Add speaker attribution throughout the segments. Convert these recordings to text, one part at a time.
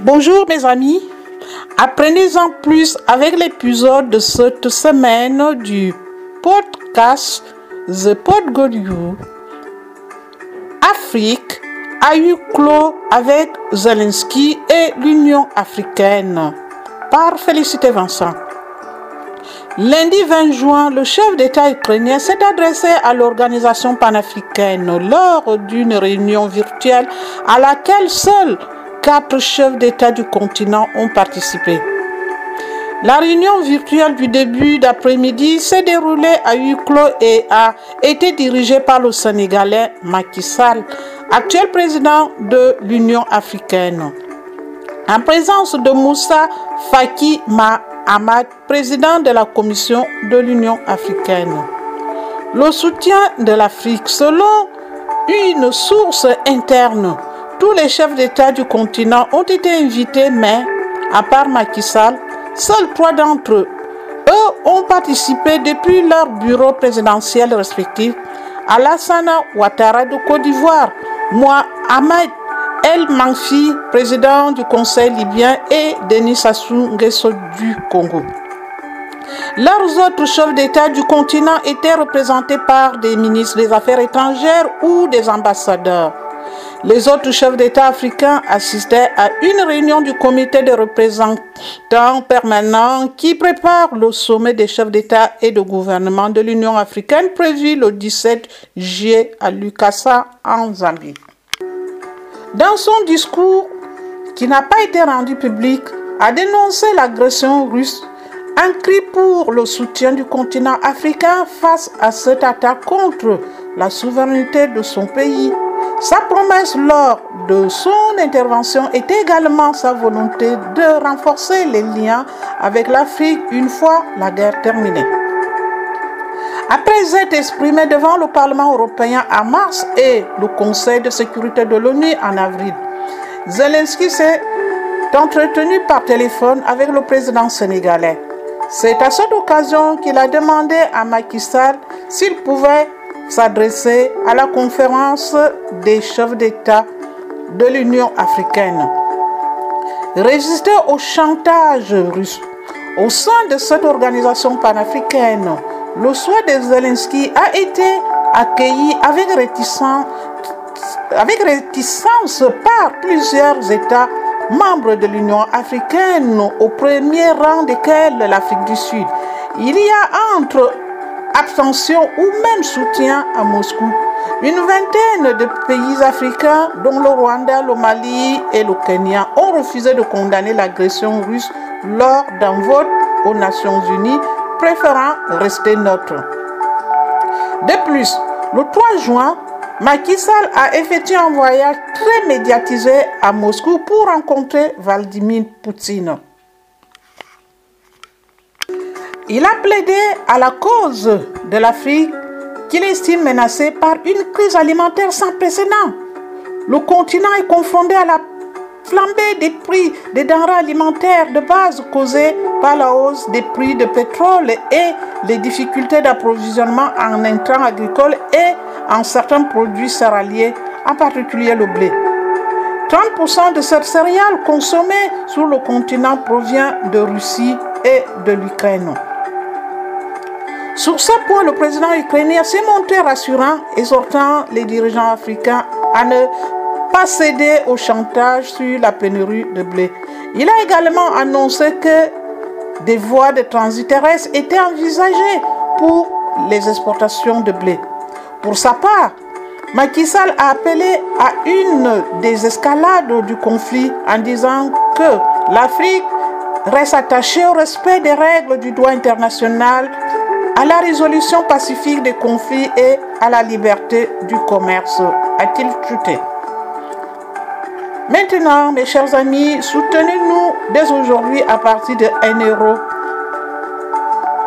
Speaker 1: Bonjour mes amis, apprenez-en plus avec l'épisode de cette semaine du podcast The Pod. Afrique a eu clos avec Zelensky et l'Union africaine par Félicité Vincent. Lundi 20 juin, le chef d'État ukrainien s'est adressé à l'organisation panafricaine lors d'une réunion virtuelle à laquelle seuls quatre chefs d'État du continent ont participé. La réunion virtuelle du début d'après-midi s'est déroulée à huis clos et a été dirigée par le Sénégalais Macky Sall, actuel président de l'Union africaine. En présence de Moussa Faki Mahamad, président de la Commission de l'Union africaine. Le soutien de l'Afrique, selon une source interne, tous les chefs d'État du continent ont été invités, mais, à part Macky Sall, seuls trois d'entre eux ont participé depuis leur bureau présidentiel respectif Alassana Ouattara de Côte d'Ivoire, Mohamed El Manfi, président du Conseil libyen, et Denis Sassou Nguesso du Congo. Leurs autres chefs d'État du continent étaient représentés par des ministres des Affaires étrangères ou des ambassadeurs. Les autres chefs d'État africains assistaient à une réunion du comité de représentants permanents qui prépare le sommet des chefs d'État et de gouvernement de l'Union africaine prévu le 17 juillet à Lukasa en Zambie. Dans son discours, qui n'a pas été rendu public, a dénoncé l'agression russe, un cri pour le soutien du continent africain face à cette attaque contre la souveraineté de son pays sa promesse lors de son intervention était également sa volonté de renforcer les liens avec l'Afrique une fois la guerre terminée. Après être exprimé devant le Parlement européen en mars et le Conseil de sécurité de l'ONU en avril, Zelensky s'est entretenu par téléphone avec le président sénégalais. C'est à cette occasion qu'il a demandé à Macky Sall s'il pouvait s'adresser à la conférence des chefs d'État de l'Union africaine. Résister au chantage russe au sein de cette organisation panafricaine, le souhait de Zelensky a été accueilli avec réticence, avec réticence par plusieurs États membres de l'Union africaine, au premier rang desquels l'Afrique du Sud. Il y a entre abstention ou même soutien à Moscou. Une vingtaine de pays africains, dont le Rwanda, le Mali et le Kenya, ont refusé de condamner l'agression russe lors d'un vote aux Nations Unies, préférant rester neutre. De plus, le 3 juin, Macky Sall a effectué un voyage très médiatisé à Moscou pour rencontrer Vladimir Poutine. Il a plaidé à la cause de l'Afrique qu'il estime menacée par une crise alimentaire sans précédent. Le continent est confronté à la flambée des prix des denrées alimentaires de base causée par la hausse des prix de pétrole et les difficultés d'approvisionnement en intrants agricoles et en certains produits céréaliers, en particulier le blé. 30% de cette céréale consommée sur le continent provient de Russie et de l'Ukraine. Sur ce point, le président ukrainien s'est montré rassurant, exhortant les dirigeants africains à ne pas céder au chantage sur la pénurie de blé. Il a également annoncé que des voies de transit terrestre étaient envisagées pour les exportations de blé. Pour sa part, Macky Sall a appelé à une désescalade du conflit en disant que l'Afrique reste attachée au respect des règles du droit international à la résolution pacifique des conflits et à la liberté du commerce, a-t-il chuté? Maintenant, mes chers amis, soutenez-nous dès aujourd'hui à partir de 1 euro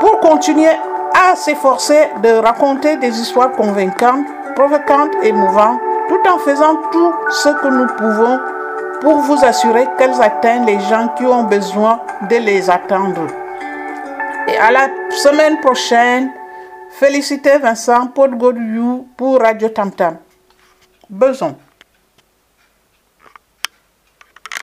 Speaker 1: pour continuer à s'efforcer de raconter des histoires convaincantes, provocantes et mouvantes, tout en faisant tout ce que nous pouvons pour vous assurer qu'elles atteignent les gens qui ont besoin de les attendre. À la semaine prochaine, félicitez Vincent pour Radio Tam Tam. Besoin.